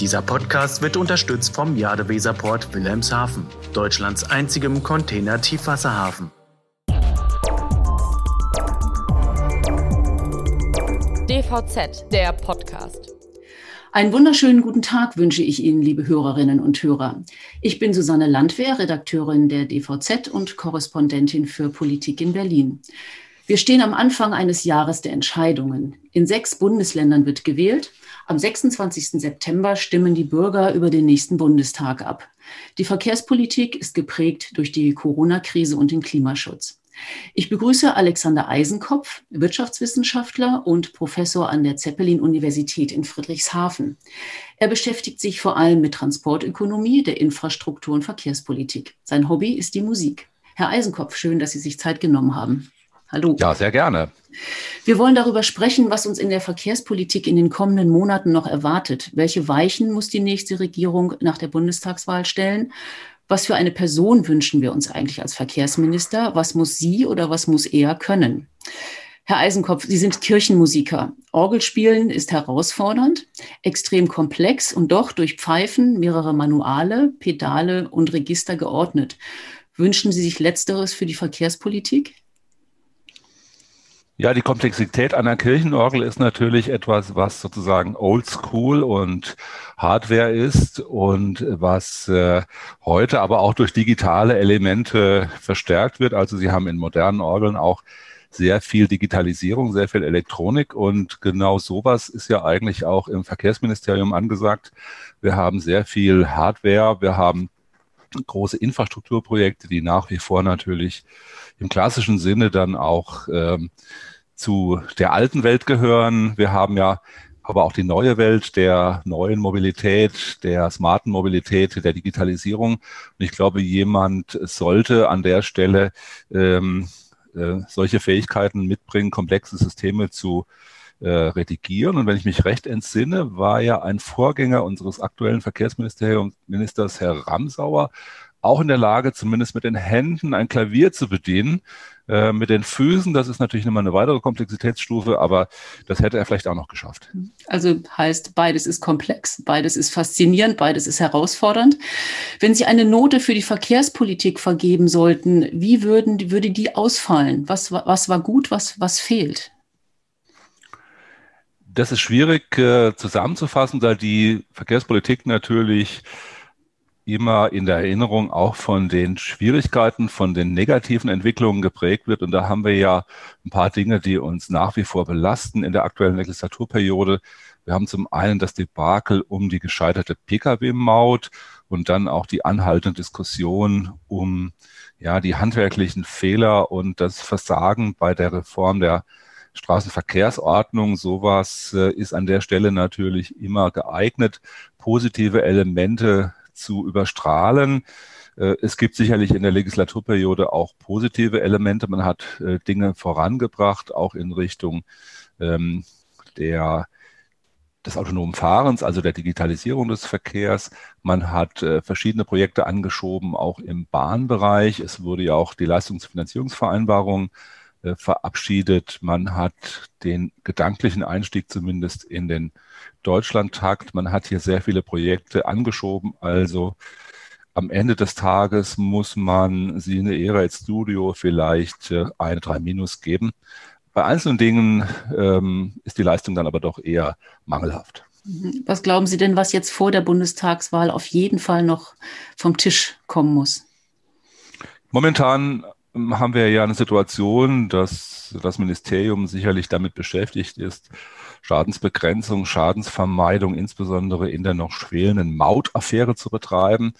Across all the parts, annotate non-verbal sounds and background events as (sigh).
Dieser Podcast wird unterstützt vom Jadeweserport Wilhelmshaven, Deutschlands einzigem Container-Tiefwasserhafen. DVZ, der Podcast. Einen wunderschönen guten Tag wünsche ich Ihnen, liebe Hörerinnen und Hörer. Ich bin Susanne Landwehr, Redakteurin der DVZ und Korrespondentin für Politik in Berlin. Wir stehen am Anfang eines Jahres der Entscheidungen. In sechs Bundesländern wird gewählt. Am 26. September stimmen die Bürger über den nächsten Bundestag ab. Die Verkehrspolitik ist geprägt durch die Corona-Krise und den Klimaschutz. Ich begrüße Alexander Eisenkopf, Wirtschaftswissenschaftler und Professor an der Zeppelin-Universität in Friedrichshafen. Er beschäftigt sich vor allem mit Transportökonomie, der Infrastruktur und Verkehrspolitik. Sein Hobby ist die Musik. Herr Eisenkopf, schön, dass Sie sich Zeit genommen haben. Hallo. Ja, sehr gerne. Wir wollen darüber sprechen, was uns in der Verkehrspolitik in den kommenden Monaten noch erwartet. Welche Weichen muss die nächste Regierung nach der Bundestagswahl stellen? Was für eine Person wünschen wir uns eigentlich als Verkehrsminister? Was muss sie oder was muss er können? Herr Eisenkopf, Sie sind Kirchenmusiker. Orgelspielen ist herausfordernd, extrem komplex und doch durch Pfeifen, mehrere Manuale, Pedale und Register geordnet. Wünschen Sie sich Letzteres für die Verkehrspolitik? Ja, die Komplexität einer Kirchenorgel ist natürlich etwas, was sozusagen oldschool und Hardware ist und was äh, heute aber auch durch digitale Elemente verstärkt wird. Also Sie haben in modernen Orgeln auch sehr viel Digitalisierung, sehr viel Elektronik und genau sowas ist ja eigentlich auch im Verkehrsministerium angesagt. Wir haben sehr viel Hardware, wir haben große Infrastrukturprojekte, die nach wie vor natürlich im klassischen Sinne dann auch ähm, zu der alten Welt gehören. Wir haben ja aber auch die neue Welt der neuen Mobilität, der smarten Mobilität, der Digitalisierung. Und ich glaube, jemand sollte an der Stelle ähm, äh, solche Fähigkeiten mitbringen, komplexe Systeme zu äh, redigieren. Und wenn ich mich recht entsinne, war ja ein Vorgänger unseres aktuellen Verkehrsministers, Herr Ramsauer, auch in der Lage, zumindest mit den Händen ein Klavier zu bedienen. Äh, mit den Füßen, das ist natürlich nochmal eine weitere Komplexitätsstufe, aber das hätte er vielleicht auch noch geschafft. Also heißt, beides ist komplex, beides ist faszinierend, beides ist herausfordernd. Wenn Sie eine Note für die Verkehrspolitik vergeben sollten, wie würden, würde die ausfallen? Was, was war gut, was, was fehlt? Das ist schwierig äh, zusammenzufassen, da die Verkehrspolitik natürlich immer in der Erinnerung auch von den Schwierigkeiten, von den negativen Entwicklungen geprägt wird. Und da haben wir ja ein paar Dinge, die uns nach wie vor belasten in der aktuellen Legislaturperiode. Wir haben zum einen das Debakel um die gescheiterte Pkw-Maut und dann auch die anhaltende Diskussion um ja, die handwerklichen Fehler und das Versagen bei der Reform der Straßenverkehrsordnung. Sowas äh, ist an der Stelle natürlich immer geeignet, positive Elemente zu überstrahlen. Äh, es gibt sicherlich in der Legislaturperiode auch positive Elemente. Man hat äh, Dinge vorangebracht, auch in Richtung ähm, der des autonomen Fahrens, also der Digitalisierung des Verkehrs. Man hat äh, verschiedene Projekte angeschoben, auch im Bahnbereich. Es wurde ja auch die Leistungsfinanzierungsvereinbarung äh, verabschiedet. Man hat den gedanklichen Einstieg zumindest in den Deutschlandtakt. Man hat hier sehr viele Projekte angeschoben. Also am Ende des Tages muss man sie in der Ära als Studio vielleicht äh, eine 3 Minus geben. Bei einzelnen Dingen ähm, ist die Leistung dann aber doch eher mangelhaft. Was glauben Sie denn, was jetzt vor der Bundestagswahl auf jeden Fall noch vom Tisch kommen muss? Momentan haben wir ja eine Situation, dass das Ministerium sicherlich damit beschäftigt ist, Schadensbegrenzung, Schadensvermeidung, insbesondere in der noch schwelenden Mautaffäre zu betreiben.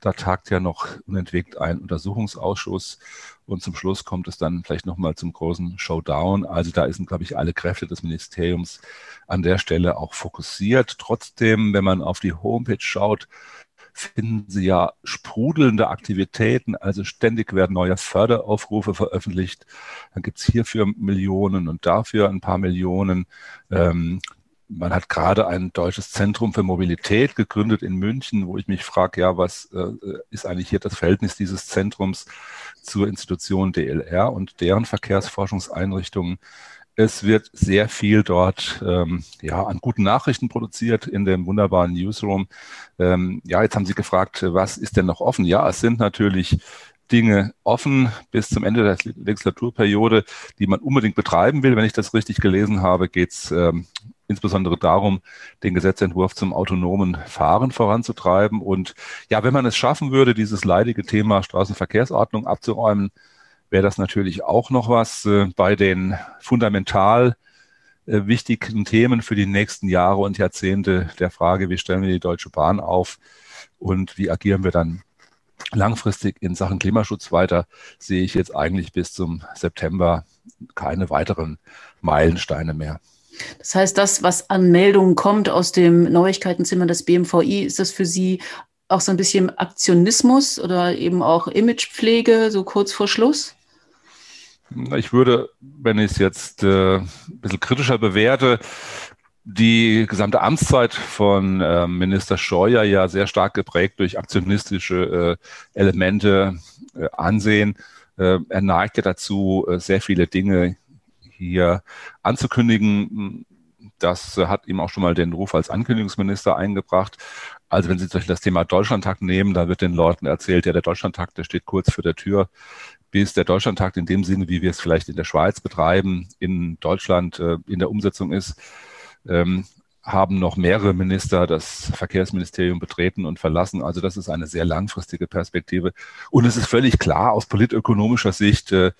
Da tagt ja noch unentwegt ein Untersuchungsausschuss und zum Schluss kommt es dann vielleicht nochmal zum großen Showdown. Also da sind, glaube ich, alle Kräfte des Ministeriums an der Stelle auch fokussiert. Trotzdem, wenn man auf die Homepage schaut, finden Sie ja sprudelnde Aktivitäten. Also ständig werden neue Förderaufrufe veröffentlicht. Dann gibt es hierfür Millionen und dafür ein paar Millionen. Ähm, man hat gerade ein deutsches Zentrum für Mobilität gegründet in München, wo ich mich frage, ja, was äh, ist eigentlich hier das Verhältnis dieses Zentrums zur Institution DLR und deren Verkehrsforschungseinrichtungen? Es wird sehr viel dort ähm, ja, an guten Nachrichten produziert in dem wunderbaren Newsroom. Ähm, ja, jetzt haben Sie gefragt, was ist denn noch offen? Ja, es sind natürlich Dinge offen bis zum Ende der Legislaturperiode, die man unbedingt betreiben will. Wenn ich das richtig gelesen habe, geht es ähm, insbesondere darum, den Gesetzentwurf zum autonomen Fahren voranzutreiben. Und ja, wenn man es schaffen würde, dieses leidige Thema Straßenverkehrsordnung abzuräumen, wäre das natürlich auch noch was äh, bei den fundamental äh, wichtigen Themen für die nächsten Jahre und Jahrzehnte der Frage, wie stellen wir die Deutsche Bahn auf und wie agieren wir dann langfristig in Sachen Klimaschutz weiter, sehe ich jetzt eigentlich bis zum September keine weiteren Meilensteine mehr. Das heißt, das, was an Meldungen kommt aus dem Neuigkeitenzimmer des BMVI, ist das für Sie auch so ein bisschen Aktionismus oder eben auch Imagepflege, so kurz vor Schluss? Ich würde, wenn ich es jetzt äh, ein bisschen kritischer bewerte, die gesamte Amtszeit von äh, Minister Scheuer ja sehr stark geprägt durch aktionistische äh, Elemente äh, ansehen. Äh, er neigt ja dazu, äh, sehr viele Dinge hier anzukündigen. Das hat ihm auch schon mal den Ruf als Ankündigungsminister eingebracht. Also wenn Sie zum Beispiel das Thema Deutschlandtag nehmen, da wird den Leuten erzählt, ja, der Deutschlandtag, der steht kurz vor der Tür bis der Deutschlandtag in dem Sinne, wie wir es vielleicht in der Schweiz betreiben, in Deutschland äh, in der Umsetzung ist, ähm, haben noch mehrere Minister das Verkehrsministerium betreten und verlassen. Also das ist eine sehr langfristige Perspektive. Und es ist völlig klar aus politökonomischer Sicht, äh,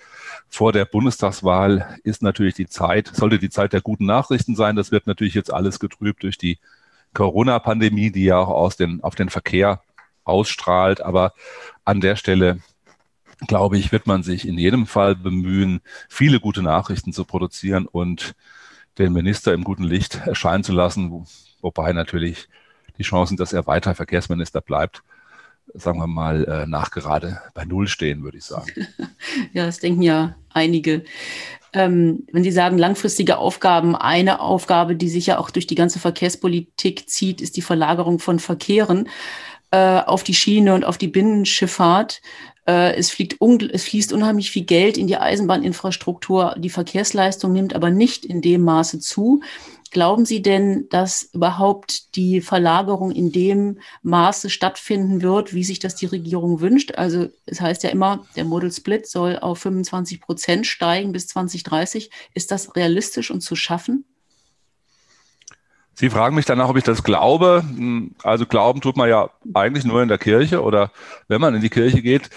vor der Bundestagswahl ist natürlich die Zeit, sollte die Zeit der guten Nachrichten sein. Das wird natürlich jetzt alles getrübt durch die Corona-Pandemie, die ja auch aus den, auf den Verkehr ausstrahlt. Aber an der Stelle glaube ich, wird man sich in jedem Fall bemühen, viele gute Nachrichten zu produzieren und den Minister im guten Licht erscheinen zu lassen, wobei natürlich die Chancen, dass er weiter Verkehrsminister bleibt, sagen wir mal, äh, nachgerade bei Null stehen, würde ich sagen. (laughs) ja, das denken ja einige. Ähm, wenn Sie sagen, langfristige Aufgaben, eine Aufgabe, die sich ja auch durch die ganze Verkehrspolitik zieht, ist die Verlagerung von Verkehren äh, auf die Schiene und auf die Binnenschifffahrt. Äh, es, fliegt es fließt unheimlich viel Geld in die Eisenbahninfrastruktur. Die Verkehrsleistung nimmt aber nicht in dem Maße zu. Glauben Sie denn, dass überhaupt die Verlagerung in dem Maße stattfinden wird, wie sich das die Regierung wünscht? Also es heißt ja immer, der Model Split soll auf 25 Prozent steigen bis 2030. Ist das realistisch und zu schaffen? Sie fragen mich danach, ob ich das glaube. Hm, also glauben tut man ja eigentlich nur in der Kirche oder wenn man in die Kirche geht.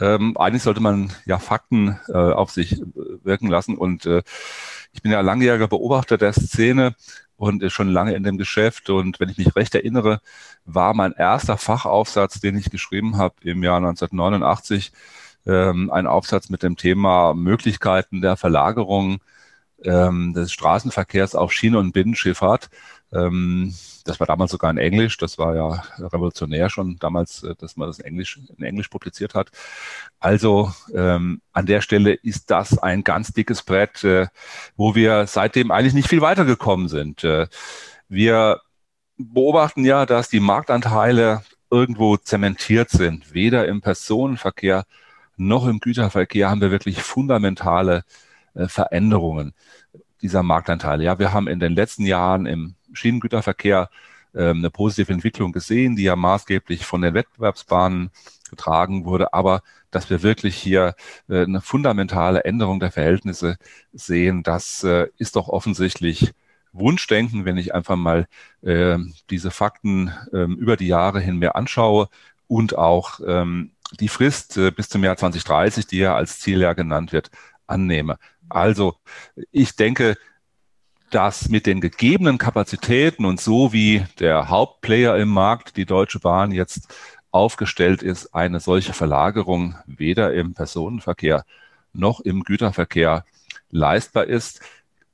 Ähm, eigentlich sollte man ja Fakten äh, auf sich wirken lassen. Und äh, ich bin ja langjähriger Beobachter der Szene und schon lange in dem Geschäft. Und wenn ich mich recht erinnere, war mein erster Fachaufsatz, den ich geschrieben habe im Jahr 1989, ähm, ein Aufsatz mit dem Thema Möglichkeiten der Verlagerung ähm, des Straßenverkehrs auf Schiene- und Binnenschifffahrt. Ähm, das war damals sogar in Englisch. Das war ja revolutionär schon damals, äh, dass man das in Englisch, in Englisch publiziert hat. Also ähm, an der Stelle ist das ein ganz dickes Brett, äh, wo wir seitdem eigentlich nicht viel weitergekommen sind. Äh, wir beobachten ja, dass die Marktanteile irgendwo zementiert sind. Weder im Personenverkehr noch im Güterverkehr haben wir wirklich fundamentale äh, Veränderungen dieser Marktanteile. Ja, wir haben in den letzten Jahren im Schienengüterverkehr ähm, eine positive Entwicklung gesehen, die ja maßgeblich von den Wettbewerbsbahnen getragen wurde, aber dass wir wirklich hier äh, eine fundamentale Änderung der Verhältnisse sehen, das äh, ist doch offensichtlich Wunschdenken, wenn ich einfach mal äh, diese Fakten äh, über die Jahre hin mehr anschaue und auch ähm, die Frist bis zum Jahr 2030, die ja als Zieljahr genannt wird, annehme. Also ich denke, dass mit den gegebenen Kapazitäten und so wie der Hauptplayer im Markt, die Deutsche Bahn, jetzt aufgestellt ist, eine solche Verlagerung weder im Personenverkehr noch im Güterverkehr leistbar ist.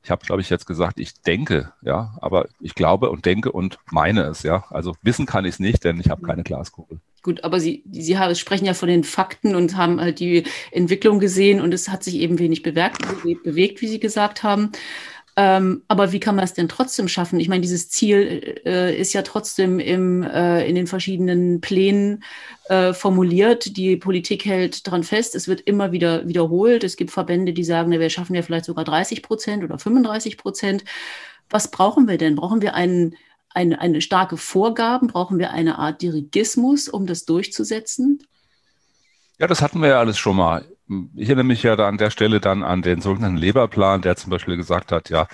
Ich habe, glaube ich, jetzt gesagt, ich denke, ja, aber ich glaube und denke und meine es, ja. Also wissen kann ich es nicht, denn ich habe keine Glaskugel. Gut, aber Sie, Sie sprechen ja von den Fakten und haben halt die Entwicklung gesehen und es hat sich eben wenig bewegt, bewegt wie Sie gesagt haben. Ähm, aber wie kann man es denn trotzdem schaffen? Ich meine, dieses Ziel äh, ist ja trotzdem im, äh, in den verschiedenen Plänen äh, formuliert. Die Politik hält daran fest. Es wird immer wieder wiederholt. Es gibt Verbände, die sagen, wir schaffen ja vielleicht sogar 30 Prozent oder 35 Prozent. Was brauchen wir denn? Brauchen wir einen, eine, eine starke Vorgaben? Brauchen wir eine Art Dirigismus, um das durchzusetzen? Ja, das hatten wir ja alles schon mal. Ich erinnere mich ja da an der Stelle dann an den sogenannten Leberplan, der zum Beispiel gesagt hat, ja,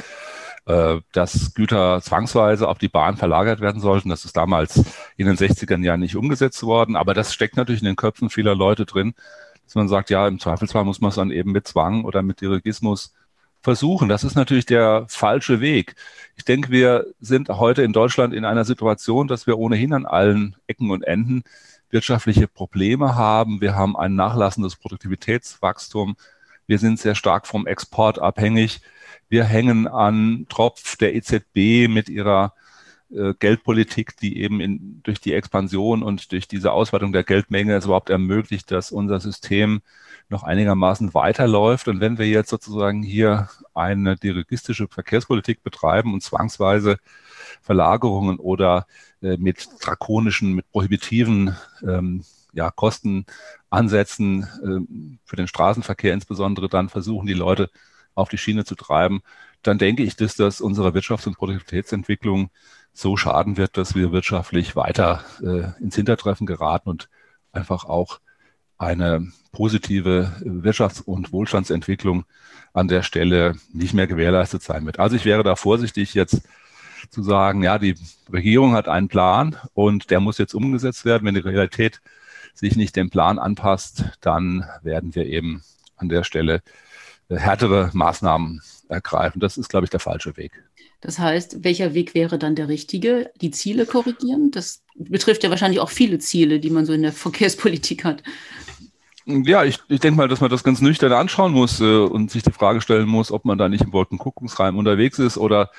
äh, dass Güter zwangsweise auf die Bahn verlagert werden sollten. Das ist damals in den 60ern ja nicht umgesetzt worden, aber das steckt natürlich in den Köpfen vieler Leute drin, dass man sagt, ja, im Zweifelsfall muss man es dann eben mit Zwang oder mit Dirigismus versuchen. Das ist natürlich der falsche Weg. Ich denke, wir sind heute in Deutschland in einer Situation, dass wir ohnehin an allen Ecken und Enden wirtschaftliche Probleme haben. Wir haben ein nachlassendes Produktivitätswachstum. Wir sind sehr stark vom Export abhängig. Wir hängen an Tropf der EZB mit ihrer äh, Geldpolitik, die eben in, durch die Expansion und durch diese Ausweitung der Geldmenge es überhaupt ermöglicht, dass unser System noch einigermaßen weiterläuft. Und wenn wir jetzt sozusagen hier eine dirigistische Verkehrspolitik betreiben und zwangsweise Verlagerungen oder äh, mit drakonischen, mit prohibitiven ähm, ja, Kostenansätzen äh, für den Straßenverkehr insbesondere dann versuchen, die Leute auf die Schiene zu treiben, dann denke ich, dass das unserer Wirtschafts- und Produktivitätsentwicklung so schaden wird, dass wir wirtschaftlich weiter äh, ins Hintertreffen geraten und einfach auch eine positive Wirtschafts- und Wohlstandsentwicklung an der Stelle nicht mehr gewährleistet sein wird. Also ich wäre da vorsichtig jetzt zu sagen, ja, die Regierung hat einen Plan und der muss jetzt umgesetzt werden. Wenn die Realität sich nicht dem Plan anpasst, dann werden wir eben an der Stelle härtere Maßnahmen ergreifen. Das ist, glaube ich, der falsche Weg. Das heißt, welcher Weg wäre dann der richtige? Die Ziele korrigieren? Das betrifft ja wahrscheinlich auch viele Ziele, die man so in der Verkehrspolitik hat. Ja, ich, ich denke mal, dass man das ganz nüchtern anschauen muss äh, und sich die Frage stellen muss, ob man da nicht im Wolkenkuckucksreim unterwegs ist oder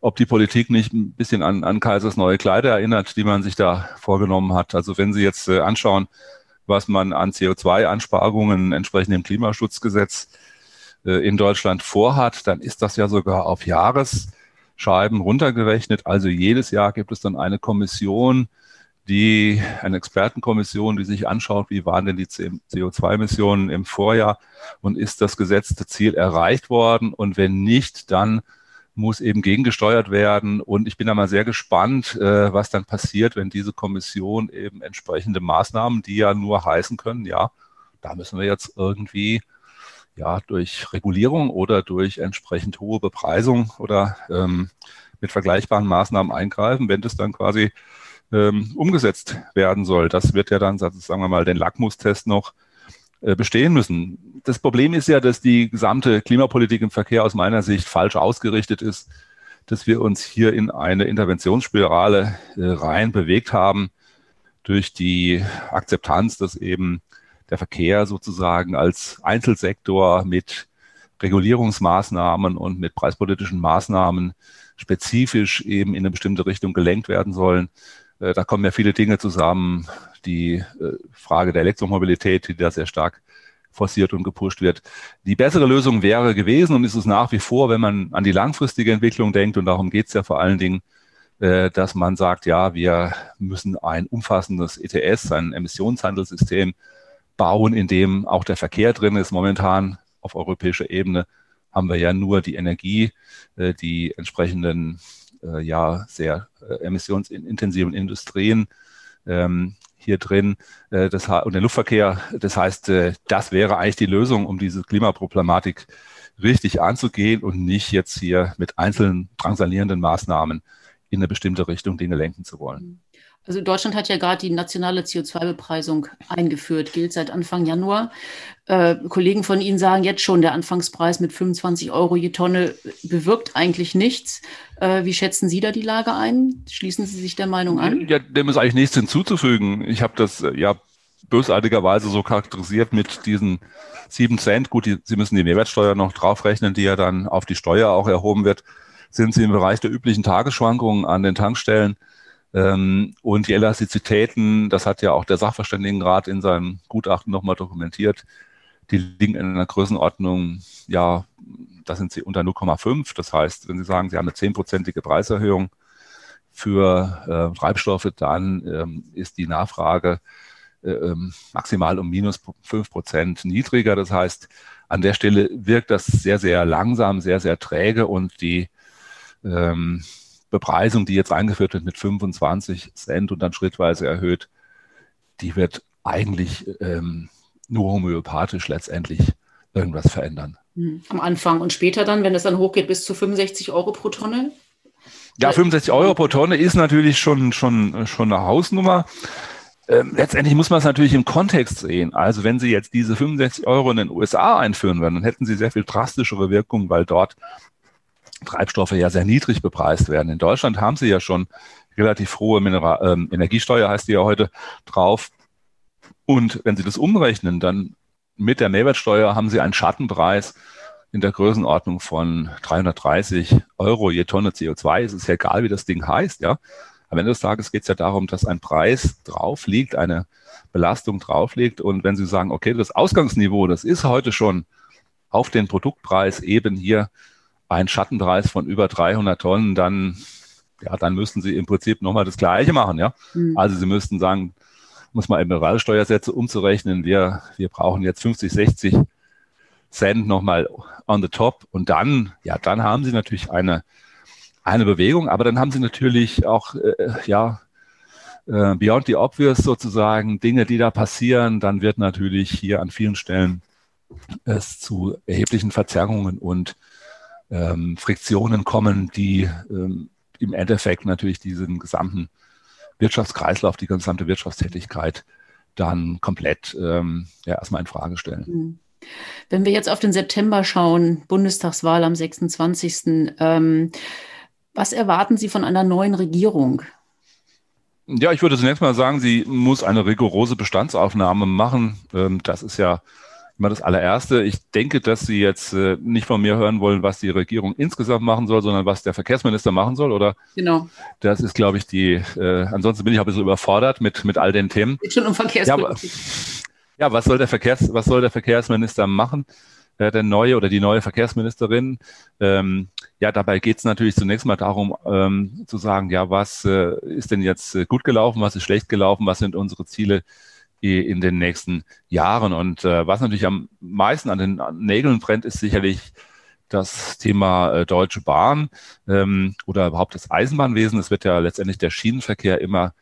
ob die Politik nicht ein bisschen an, an Kaisers neue Kleider erinnert, die man sich da vorgenommen hat. Also wenn Sie jetzt äh, anschauen, was man an CO2-Ansparungen entsprechend dem Klimaschutzgesetz in Deutschland vorhat, dann ist das ja sogar auf Jahresscheiben runtergerechnet. Also jedes Jahr gibt es dann eine Kommission, die eine Expertenkommission, die sich anschaut, wie waren denn die CO2-Emissionen im Vorjahr und ist das gesetzte Ziel erreicht worden und wenn nicht, dann muss eben gegengesteuert werden. Und ich bin da mal sehr gespannt, äh, was dann passiert, wenn diese Kommission eben entsprechende Maßnahmen, die ja nur heißen können, ja, da müssen wir jetzt irgendwie ja durch Regulierung oder durch entsprechend hohe Bepreisung oder ähm, mit vergleichbaren Maßnahmen eingreifen, wenn das dann quasi ähm, umgesetzt werden soll. Das wird ja dann, sagen wir mal, den Lackmustest noch äh, bestehen müssen. Das Problem ist ja, dass die gesamte Klimapolitik im Verkehr aus meiner Sicht falsch ausgerichtet ist, dass wir uns hier in eine Interventionsspirale äh, rein bewegt haben durch die Akzeptanz, dass eben der Verkehr sozusagen als Einzelsektor mit Regulierungsmaßnahmen und mit preispolitischen Maßnahmen spezifisch eben in eine bestimmte Richtung gelenkt werden sollen. Äh, da kommen ja viele Dinge zusammen. Die äh, Frage der Elektromobilität, die da sehr stark forciert und gepusht wird. Die bessere Lösung wäre gewesen und ist es nach wie vor, wenn man an die langfristige Entwicklung denkt, und darum geht es ja vor allen Dingen, äh, dass man sagt, ja, wir müssen ein umfassendes ETS, ein Emissionshandelssystem bauen, in dem auch der Verkehr drin ist. Momentan auf europäischer Ebene haben wir ja nur die Energie, die entsprechenden äh, ja sehr äh, emissionsintensiven Industrien ähm, hier drin äh, das, und der Luftverkehr. Das heißt, äh, das wäre eigentlich die Lösung, um diese Klimaproblematik richtig anzugehen und nicht jetzt hier mit einzelnen drangsalierenden Maßnahmen in eine bestimmte Richtung Dinge lenken zu wollen. Also Deutschland hat ja gerade die nationale CO2-Bepreisung eingeführt, gilt seit Anfang Januar. Äh, Kollegen von Ihnen sagen jetzt schon, der Anfangspreis mit 25 Euro je Tonne bewirkt eigentlich nichts. Äh, wie schätzen Sie da die Lage ein? Schließen Sie sich der Meinung an? Ja, dem ist eigentlich nichts hinzuzufügen. Ich habe das äh, ja bösartigerweise so charakterisiert mit diesen sieben Cent. Gut, die, Sie müssen die Mehrwertsteuer noch draufrechnen, die ja dann auf die Steuer auch erhoben wird. Sind Sie im Bereich der üblichen Tagesschwankungen an den Tankstellen? Ähm, und die Elastizitäten, das hat ja auch der Sachverständigenrat in seinem Gutachten nochmal dokumentiert, die liegen in einer Größenordnung, ja, da sind sie unter 0,5. Das heißt, wenn Sie sagen, Sie haben eine zehnprozentige Preiserhöhung für äh, Treibstoffe, dann ähm, ist die Nachfrage äh, ähm, maximal um minus fünf Prozent niedriger. Das heißt, an der Stelle wirkt das sehr, sehr langsam, sehr, sehr träge und die ähm, Bepreisung, die jetzt eingeführt wird mit 25 Cent und dann schrittweise erhöht, die wird eigentlich ähm, nur homöopathisch letztendlich irgendwas verändern. Hm. Am Anfang und später dann, wenn es dann hochgeht bis zu 65 Euro pro Tonne? Ja, 65 Euro pro Tonne ist natürlich schon, schon, schon eine Hausnummer. Ähm, letztendlich muss man es natürlich im Kontext sehen. Also wenn Sie jetzt diese 65 Euro in den USA einführen würden, dann hätten Sie sehr viel drastischere Wirkungen, weil dort Treibstoffe ja sehr niedrig bepreist werden. In Deutschland haben Sie ja schon relativ hohe Mineral ähm, Energiesteuer, heißt die ja heute, drauf. Und wenn Sie das umrechnen, dann mit der Mehrwertsteuer haben Sie einen Schattenpreis in der Größenordnung von 330 Euro je Tonne CO2. Es ist ja egal, wie das Ding heißt, ja. Am Ende des Tages geht es ja darum, dass ein Preis drauf liegt, eine Belastung drauf liegt. Und wenn Sie sagen, okay, das Ausgangsniveau, das ist heute schon auf den Produktpreis eben hier ein Schattenpreis von über 300 Tonnen, dann, ja, dann müssten Sie im Prinzip nochmal das Gleiche machen, ja. Mhm. Also Sie müssten sagen, muss man Mineralsteuersätze umzurechnen. Wir, wir brauchen jetzt 50, 60 Cent nochmal on the top. Und dann, ja, dann haben Sie natürlich eine, eine Bewegung, aber dann haben Sie natürlich auch, äh, ja, äh, beyond the obvious sozusagen Dinge, die da passieren. Dann wird natürlich hier an vielen Stellen es zu erheblichen Verzerrungen und ähm, Friktionen kommen, die ähm, im Endeffekt natürlich diesen gesamten Wirtschaftskreislauf, die gesamte Wirtschaftstätigkeit dann komplett ähm, ja, erstmal in Frage stellen. Mhm. Wenn wir jetzt auf den September schauen, Bundestagswahl am 26. Ähm, was erwarten Sie von einer neuen Regierung? Ja, ich würde zunächst mal sagen, sie muss eine rigorose Bestandsaufnahme machen. Ähm, das ist ja immer das allererste. Ich denke, dass Sie jetzt äh, nicht von mir hören wollen, was die Regierung insgesamt machen soll, sondern was der Verkehrsminister machen soll, oder? Genau. Das ist, glaube ich, die, äh, ansonsten bin ich auch ein bisschen überfordert mit, mit all den Themen. Geht schon um Verkehrspolitik. Ja, ja, was soll der Verkehrs, was soll der Verkehrsminister machen? Äh, der neue oder die neue Verkehrsministerin. Ähm, ja, dabei geht es natürlich zunächst mal darum, ähm, zu sagen, ja, was äh, ist denn jetzt äh, gut gelaufen, was ist schlecht gelaufen, was sind unsere Ziele in den nächsten Jahren. Und äh, was natürlich am meisten an den Nägeln brennt, ist sicherlich das Thema äh, Deutsche Bahn ähm, oder überhaupt das Eisenbahnwesen. Es wird ja letztendlich der Schienenverkehr immer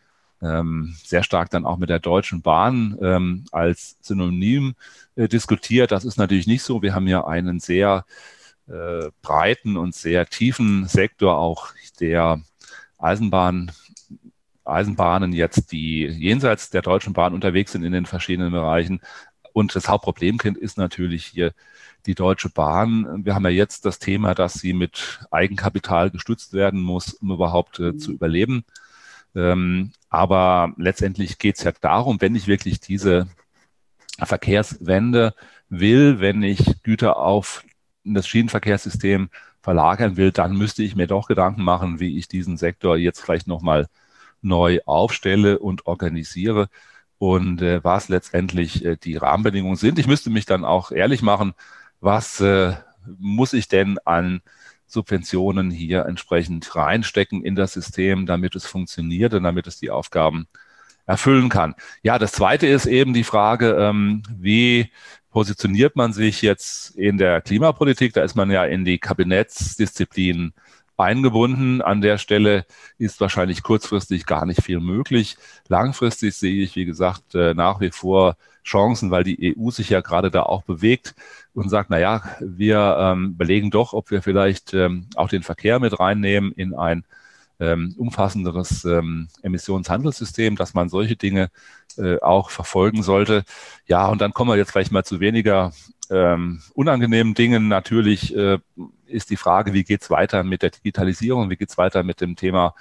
ähm, sehr stark dann auch mit der Deutschen Bahn ähm, als Synonym äh, diskutiert. Das ist natürlich nicht so. Wir haben ja einen sehr äh, breiten und sehr tiefen Sektor auch der Eisenbahn Eisenbahnen jetzt, die jenseits der Deutschen Bahn unterwegs sind in den verschiedenen Bereichen. Und das Hauptproblemkind ist natürlich hier die Deutsche Bahn. Wir haben ja jetzt das Thema, dass sie mit Eigenkapital gestützt werden muss, um überhaupt äh, zu überleben. Ähm, aber letztendlich geht es ja darum, wenn ich wirklich diese Verkehrswende will, wenn ich Güter auf das Schienenverkehrssystem verlagern will, dann müsste ich mir doch Gedanken machen, wie ich diesen Sektor jetzt vielleicht nochmal neu aufstelle und organisiere und äh, was letztendlich äh, die Rahmenbedingungen sind. Ich müsste mich dann auch ehrlich machen, was äh, muss ich denn an Subventionen hier entsprechend reinstecken in das System, damit es funktioniert und damit es die Aufgaben erfüllen kann. Ja, das Zweite ist eben die Frage, ähm, wie positioniert man sich jetzt in der Klimapolitik? Da ist man ja in die Kabinettsdisziplin eingebunden. An der Stelle ist wahrscheinlich kurzfristig gar nicht viel möglich. Langfristig sehe ich, wie gesagt, äh, nach wie vor Chancen, weil die EU sich ja gerade da auch bewegt und sagt, na ja, wir ähm, belegen doch, ob wir vielleicht ähm, auch den Verkehr mit reinnehmen in ein ähm, umfassenderes ähm, Emissionshandelssystem, dass man solche Dinge äh, auch verfolgen sollte. Ja, und dann kommen wir jetzt vielleicht mal zu weniger ähm, unangenehmen Dingen. Natürlich äh, ist die Frage, wie geht's weiter mit der Digitalisierung, wie geht's weiter mit dem Thema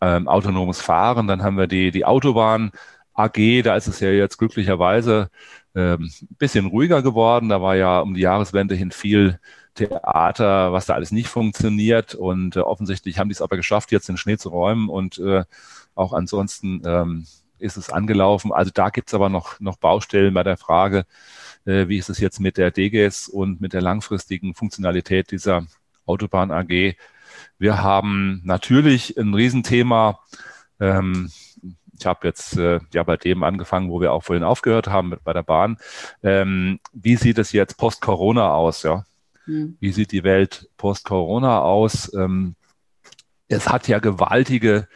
ähm, autonomes Fahren. Dann haben wir die, die Autobahn AG, da ist es ja jetzt glücklicherweise ähm, bisschen ruhiger geworden. Da war ja um die Jahreswende hin viel Theater, was da alles nicht funktioniert. Und äh, offensichtlich haben die es aber geschafft, jetzt den Schnee zu räumen und äh, auch ansonsten ähm, ist es angelaufen. Also da gibt es aber noch, noch Baustellen bei der Frage, äh, wie ist es jetzt mit der DGS und mit der langfristigen Funktionalität dieser Autobahn AG. Wir haben natürlich ein Riesenthema. Ähm, ich habe jetzt äh, ja bei dem angefangen, wo wir auch vorhin aufgehört haben mit, bei der Bahn. Ähm, wie sieht es jetzt post-Corona aus? Ja? Mhm. Wie sieht die Welt post-Corona aus? Ähm, es hat ja gewaltige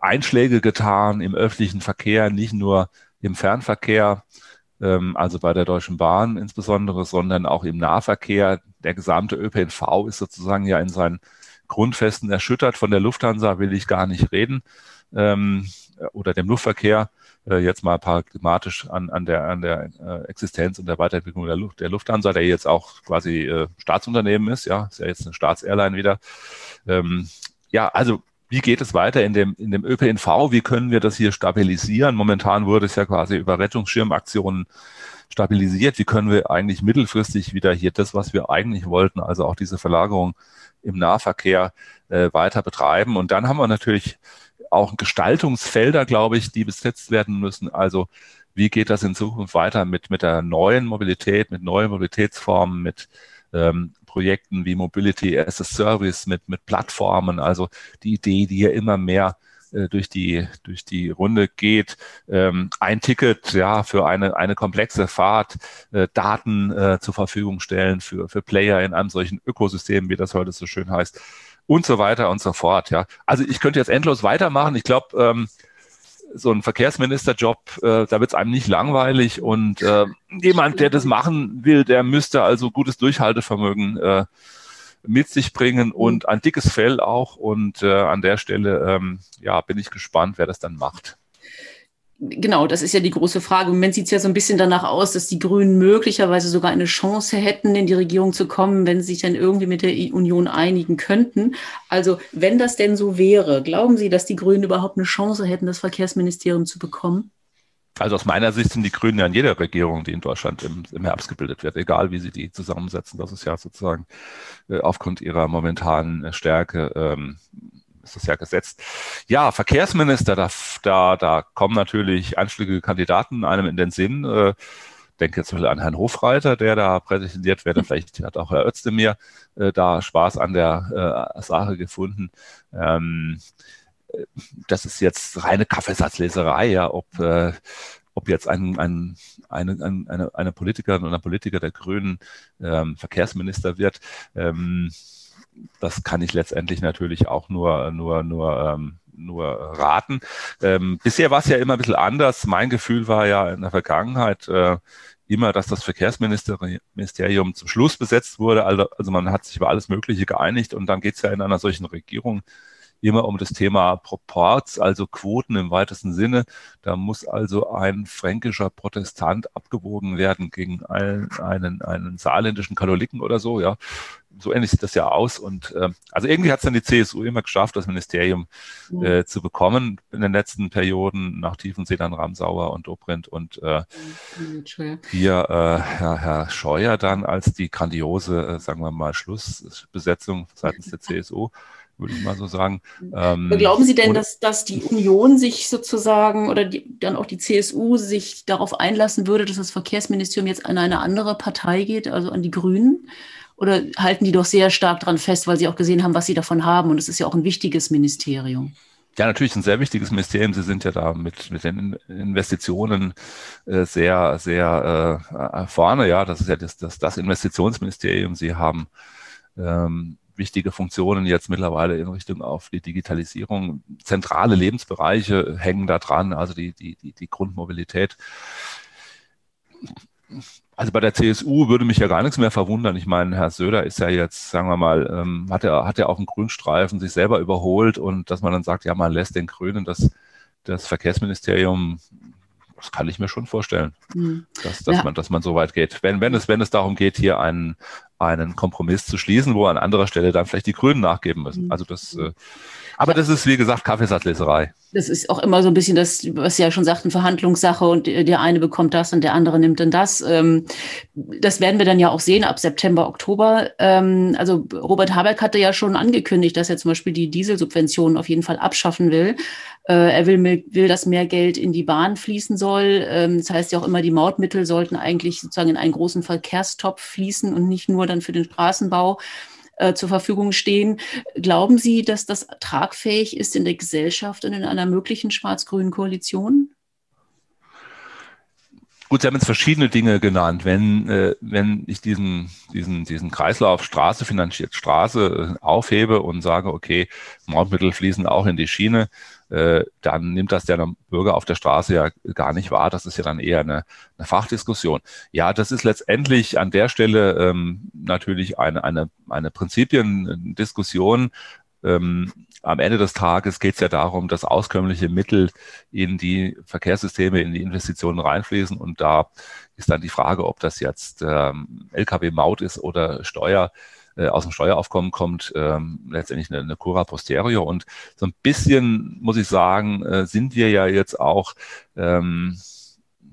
Einschläge getan im öffentlichen Verkehr, nicht nur im Fernverkehr, ähm, also bei der Deutschen Bahn insbesondere, sondern auch im Nahverkehr. Der gesamte ÖPNV ist sozusagen ja in seinen Grundfesten erschüttert. Von der Lufthansa will ich gar nicht reden ähm, oder dem Luftverkehr. Äh, jetzt mal paradigmatisch an, an der, an der äh, Existenz und der Weiterentwicklung der, Luft, der Lufthansa, der jetzt auch quasi äh, Staatsunternehmen ist. Ja, ist ja jetzt eine Staatsairline wieder. Ähm, ja, also wie geht es weiter in dem, in dem ÖPNV? Wie können wir das hier stabilisieren? Momentan wurde es ja quasi über Rettungsschirmaktionen stabilisiert. Wie können wir eigentlich mittelfristig wieder hier das, was wir eigentlich wollten, also auch diese Verlagerung im Nahverkehr äh, weiter betreiben? Und dann haben wir natürlich auch Gestaltungsfelder, glaube ich, die besetzt werden müssen. Also wie geht das in Zukunft weiter mit, mit der neuen Mobilität, mit neuen Mobilitätsformen, mit ähm, Projekten wie Mobility as a Service, mit, mit Plattformen, also die Idee, die ja immer mehr äh, durch die, durch die Runde geht. Ähm, ein Ticket, ja, für eine, eine komplexe Fahrt, äh, Daten äh, zur Verfügung stellen für, für Player in einem solchen Ökosystem, wie das heute so schön heißt, und so weiter und so fort, ja. Also ich könnte jetzt endlos weitermachen. Ich glaube, ähm, so ein Verkehrsministerjob, äh, da wird es einem nicht langweilig und äh, jemand, der das machen will, der müsste also gutes Durchhaltevermögen äh, mit sich bringen mhm. und ein dickes Fell auch. Und äh, an der Stelle, ähm, ja, bin ich gespannt, wer das dann macht. Genau, das ist ja die große Frage. Im Moment sieht es ja so ein bisschen danach aus, dass die Grünen möglicherweise sogar eine Chance hätten, in die Regierung zu kommen, wenn sie sich dann irgendwie mit der Union einigen könnten. Also, wenn das denn so wäre, glauben Sie, dass die Grünen überhaupt eine Chance hätten, das Verkehrsministerium zu bekommen? Also aus meiner Sicht sind die Grünen ja in jeder Regierung, die in Deutschland im, im Herbst gebildet wird, egal wie sie die zusammensetzen. Das ist ja sozusagen äh, aufgrund ihrer momentanen Stärke ähm, ist das ja gesetzt. Ja, Verkehrsminister, da, da, da kommen natürlich einschlägige Kandidaten einem in den Sinn. Äh, denke jetzt an Herrn Hofreiter, der da präsentiert wird. Vielleicht hat auch Herr Özdemir äh, da Spaß an der äh, Sache gefunden. Ähm, das ist jetzt reine Kaffeesatzleserei, ja, ob, äh, ob jetzt ein, ein, eine, eine, eine Politikerin oder Politiker der Grünen ähm, Verkehrsminister wird. Ähm, das kann ich letztendlich natürlich auch nur, nur, nur, ähm, nur raten. Ähm, bisher war es ja immer ein bisschen anders. Mein Gefühl war ja in der Vergangenheit äh, immer, dass das Verkehrsministerium zum Schluss besetzt wurde. Also, also man hat sich über alles Mögliche geeinigt und dann geht es ja in einer solchen Regierung immer um das Thema Proports, also Quoten im weitesten Sinne. Da muss also ein fränkischer Protestant abgewogen werden gegen einen, einen, einen saarländischen Katholiken oder so, ja. So ähnlich sieht das ja aus. Und äh, also irgendwie hat es dann die CSU immer geschafft, das Ministerium äh, zu bekommen in den letzten Perioden nach Tiefensee dann Ramsauer und Dobrindt und äh, hier äh, Herr, Herr Scheuer dann als die grandiose, äh, sagen wir mal, Schlussbesetzung seitens der CSU würde ich mal so sagen. Ähm, glauben Sie denn, dass, dass die Union sich sozusagen oder die, dann auch die CSU sich darauf einlassen würde, dass das Verkehrsministerium jetzt an eine andere Partei geht, also an die Grünen? Oder halten die doch sehr stark daran fest, weil sie auch gesehen haben, was sie davon haben? Und es ist ja auch ein wichtiges Ministerium. Ja, natürlich ein sehr wichtiges Ministerium. Sie sind ja da mit, mit den Investitionen äh, sehr, sehr äh, vorne. Ja, das ist ja das, das, das Investitionsministerium. Sie haben ähm, wichtige Funktionen jetzt mittlerweile in Richtung auf die Digitalisierung. Zentrale Lebensbereiche hängen da dran, also die, die, die, die Grundmobilität. Also bei der CSU würde mich ja gar nichts mehr verwundern. Ich meine, Herr Söder ist ja jetzt, sagen wir mal, ähm, hat er hat er auch einen Grünstreifen sich selber überholt und dass man dann sagt, ja, man lässt den Grünen das, das Verkehrsministerium das kann ich mir schon vorstellen, mhm. dass, dass, ja. man, dass man so weit geht. Wenn, wenn, es, wenn es darum geht, hier einen, einen Kompromiss zu schließen, wo an anderer Stelle dann vielleicht die Grünen nachgeben müssen. Mhm. Also das, äh, aber das ist, wie gesagt, Kaffeesatzleserei. Das ist auch immer so ein bisschen das, was Sie ja schon sagten, Verhandlungssache und der eine bekommt das und der andere nimmt dann das. Ähm, das werden wir dann ja auch sehen ab September, Oktober. Ähm, also Robert Habeck hatte ja schon angekündigt, dass er zum Beispiel die Dieselsubventionen auf jeden Fall abschaffen will. Äh, er will, will, dass mehr Geld in die Bahn fließen soll. Ähm, das heißt ja auch immer, die Mautmittel sollten eigentlich sozusagen in einen großen Verkehrstopf fließen und nicht nur dann für den Straßenbau äh, zur Verfügung stehen. Glauben Sie, dass das tragfähig ist in der Gesellschaft und in einer möglichen schwarz-grünen Koalition? Gut, Sie haben jetzt verschiedene Dinge genannt. Wenn, äh, wenn ich diesen, diesen, diesen Kreislauf Straße finanziert Straße aufhebe und sage, okay, Mautmittel fließen auch in die Schiene, äh, dann nimmt das der Bürger auf der Straße ja gar nicht wahr. Das ist ja dann eher eine, eine Fachdiskussion. Ja, das ist letztendlich an der Stelle ähm, natürlich eine, eine, eine Prinzipiendiskussion. Ähm, am Ende des Tages geht es ja darum, dass auskömmliche Mittel in die Verkehrssysteme, in die Investitionen reinfließen. Und da ist dann die Frage, ob das jetzt ähm, Lkw-Maut ist oder Steuer äh, aus dem Steueraufkommen kommt, ähm, letztendlich eine, eine Cura Posterio. Und so ein bisschen, muss ich sagen, äh, sind wir ja jetzt auch ähm,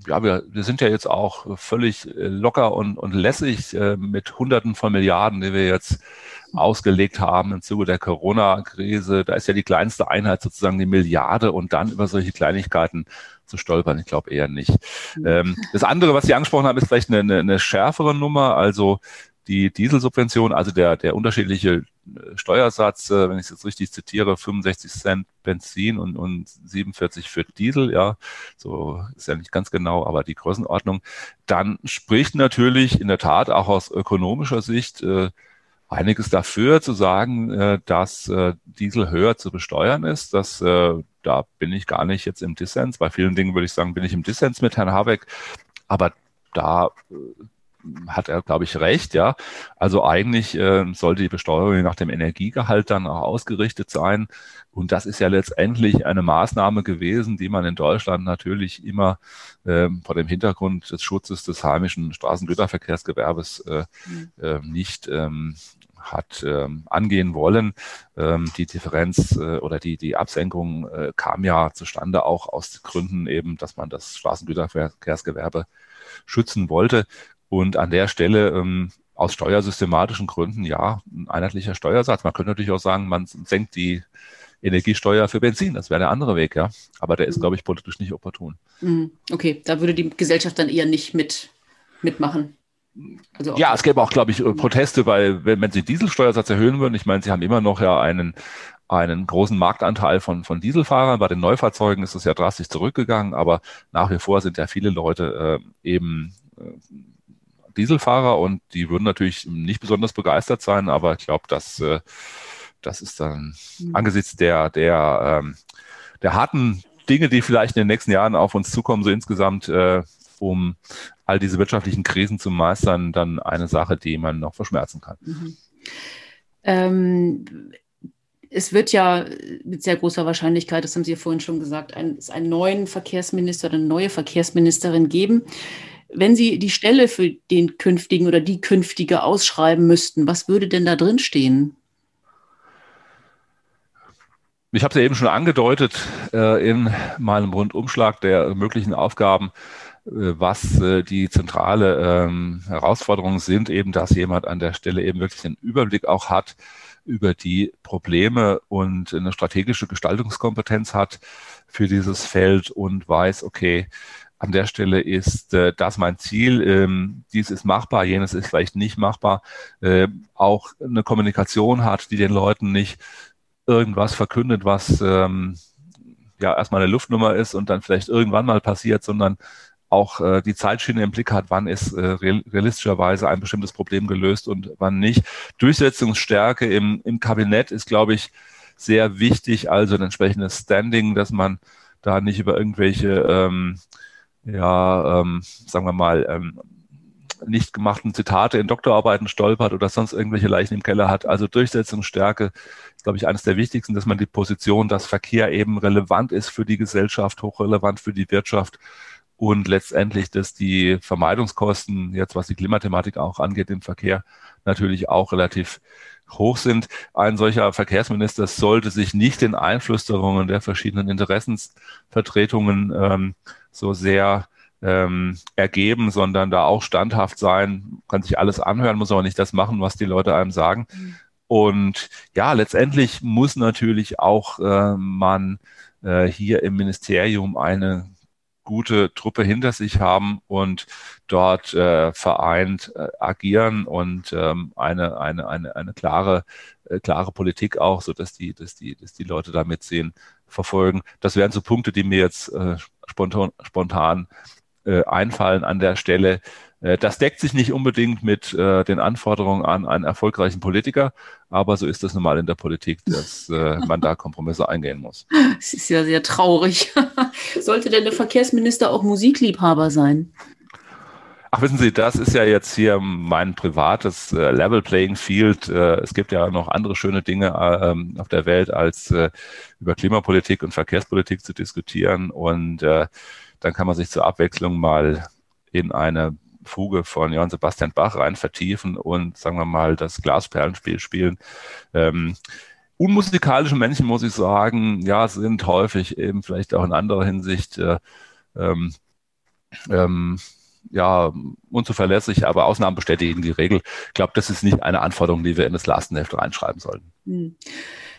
ja, wir, wir sind ja jetzt auch völlig äh, locker und, und lässig äh, mit Hunderten von Milliarden, die wir jetzt ausgelegt haben im Zuge der Corona-Krise. Da ist ja die kleinste Einheit sozusagen die Milliarde und dann über solche Kleinigkeiten zu stolpern. Ich glaube eher nicht. Mhm. Ähm, das andere, was Sie angesprochen haben, ist vielleicht eine, eine, eine schärfere Nummer. Also die Dieselsubvention, also der, der unterschiedliche äh, Steuersatz, äh, wenn ich es jetzt richtig zitiere, 65 Cent Benzin und, und 47 für Diesel, ja, so ist ja nicht ganz genau, aber die Größenordnung, dann spricht natürlich in der Tat auch aus ökonomischer Sicht äh, einiges dafür zu sagen, äh, dass äh, Diesel höher zu besteuern ist. Das, äh, da bin ich gar nicht jetzt im Dissens. Bei vielen Dingen würde ich sagen, bin ich im Dissens mit Herrn Habeck. Aber da äh, hat er, glaube ich, recht, ja. Also eigentlich äh, sollte die Besteuerung nach dem Energiegehalt dann auch ausgerichtet sein. Und das ist ja letztendlich eine Maßnahme gewesen, die man in Deutschland natürlich immer äh, vor dem Hintergrund des Schutzes des heimischen Straßengüterverkehrsgewerbes äh, äh, nicht ähm, hat ähm, angehen wollen. Ähm, die Differenz äh, oder die, die Absenkung äh, kam ja zustande auch aus Gründen eben, dass man das Straßengüterverkehrsgewerbe schützen wollte. Und an der Stelle ähm, aus steuersystematischen Gründen, ja, ein einheitlicher Steuersatz. Man könnte natürlich auch sagen, man senkt die Energiesteuer für Benzin. Das wäre der andere Weg, ja. Aber der ist, mhm. glaube ich, politisch nicht opportun. Mhm. Okay, da würde die Gesellschaft dann eher nicht mit, mitmachen. Also ja, es gäbe auch, glaube ich, Proteste, weil wenn, wenn Sie Dieselsteuersatz erhöhen würden, ich meine, Sie haben immer noch ja einen, einen großen Marktanteil von, von Dieselfahrern. Bei den Neufahrzeugen ist es ja drastisch zurückgegangen, aber nach wie vor sind ja viele Leute äh, eben äh, Dieselfahrer und die würden natürlich nicht besonders begeistert sein, aber ich glaube, dass äh, das ist dann mhm. angesichts der, der, ähm, der harten Dinge, die vielleicht in den nächsten Jahren auf uns zukommen, so insgesamt, äh, um all diese wirtschaftlichen Krisen zu meistern, dann eine Sache, die man noch verschmerzen kann. Mhm. Ähm, es wird ja mit sehr großer Wahrscheinlichkeit, das haben Sie ja vorhin schon gesagt, ein, es einen neuen Verkehrsminister oder eine neue Verkehrsministerin geben. Wenn Sie die Stelle für den künftigen oder die künftige ausschreiben müssten, was würde denn da drin stehen? Ich habe es ja eben schon angedeutet äh, in meinem Rundumschlag der möglichen Aufgaben, äh, was äh, die zentrale ähm, Herausforderungen sind, eben dass jemand an der Stelle eben wirklich den Überblick auch hat über die Probleme und eine strategische Gestaltungskompetenz hat für dieses Feld und weiß, okay, an der Stelle ist äh, das mein Ziel. Ähm, dies ist machbar, jenes ist vielleicht nicht machbar. Äh, auch eine Kommunikation hat, die den Leuten nicht irgendwas verkündet, was ähm, ja erstmal eine Luftnummer ist und dann vielleicht irgendwann mal passiert, sondern auch äh, die Zeitschiene im Blick hat, wann ist äh, realistischerweise ein bestimmtes Problem gelöst und wann nicht. Durchsetzungsstärke im, im Kabinett ist, glaube ich, sehr wichtig, also ein entsprechendes Standing, dass man da nicht über irgendwelche ähm, ja, ähm, sagen wir mal, ähm, nicht gemachten Zitate in Doktorarbeiten stolpert oder sonst irgendwelche Leichen im Keller hat. Also Durchsetzungsstärke ist, glaube ich, eines der wichtigsten, dass man die Position, dass Verkehr eben relevant ist für die Gesellschaft, hochrelevant für die Wirtschaft und letztendlich, dass die Vermeidungskosten, jetzt was die Klimathematik auch angeht im Verkehr, natürlich auch relativ hoch sind. Ein solcher Verkehrsminister sollte sich nicht den Einflüsterungen der verschiedenen Interessensvertretungen ähm, so sehr ähm, ergeben, sondern da auch standhaft sein, kann sich alles anhören, muss aber nicht das machen, was die Leute einem sagen. Mhm. Und ja, letztendlich muss natürlich auch äh, man äh, hier im Ministerium eine gute Truppe hinter sich haben und dort äh, vereint äh, agieren und ähm, eine, eine, eine, eine klare, äh, klare Politik auch, so dass die, dass die, dass die Leute da mitsehen, verfolgen. Das wären so Punkte, die mir jetzt äh, spontan, spontan äh, einfallen an der Stelle. Äh, das deckt sich nicht unbedingt mit äh, den Anforderungen an einen erfolgreichen Politiker, aber so ist das normal in der Politik, dass äh, man da Kompromisse eingehen muss. (laughs) Es ist ja sehr traurig. (laughs) Sollte denn der Verkehrsminister auch Musikliebhaber sein? Ach, wissen Sie, das ist ja jetzt hier mein privates äh, Level Playing Field. Äh, es gibt ja noch andere schöne Dinge äh, ähm, auf der Welt, als äh, über Klimapolitik und Verkehrspolitik zu diskutieren. Und äh, dann kann man sich zur Abwechslung mal in eine Fuge von Johann Sebastian Bach rein vertiefen und, sagen wir mal, das Glasperlenspiel spielen. Ähm, unmusikalische Menschen, muss ich sagen, ja, sind häufig eben vielleicht auch in anderer Hinsicht äh, ähm, ähm, ja, unzuverlässig, aber Ausnahmen bestätigen die Regel. Ich glaube, das ist nicht eine Anforderung, die wir in das Lastenheft reinschreiben sollten. Hm.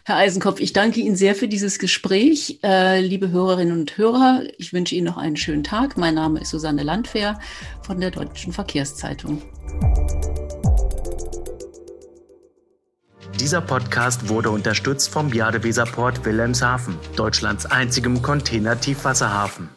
Herr Eisenkopf, ich danke Ihnen sehr für dieses Gespräch. Äh, liebe Hörerinnen und Hörer, ich wünsche Ihnen noch einen schönen Tag. Mein Name ist Susanne Landwehr von der Deutschen Verkehrszeitung. Dieser Podcast wurde unterstützt vom Jadeweserport Wilhelmshaven, Deutschlands einzigem Container-Tiefwasserhafen.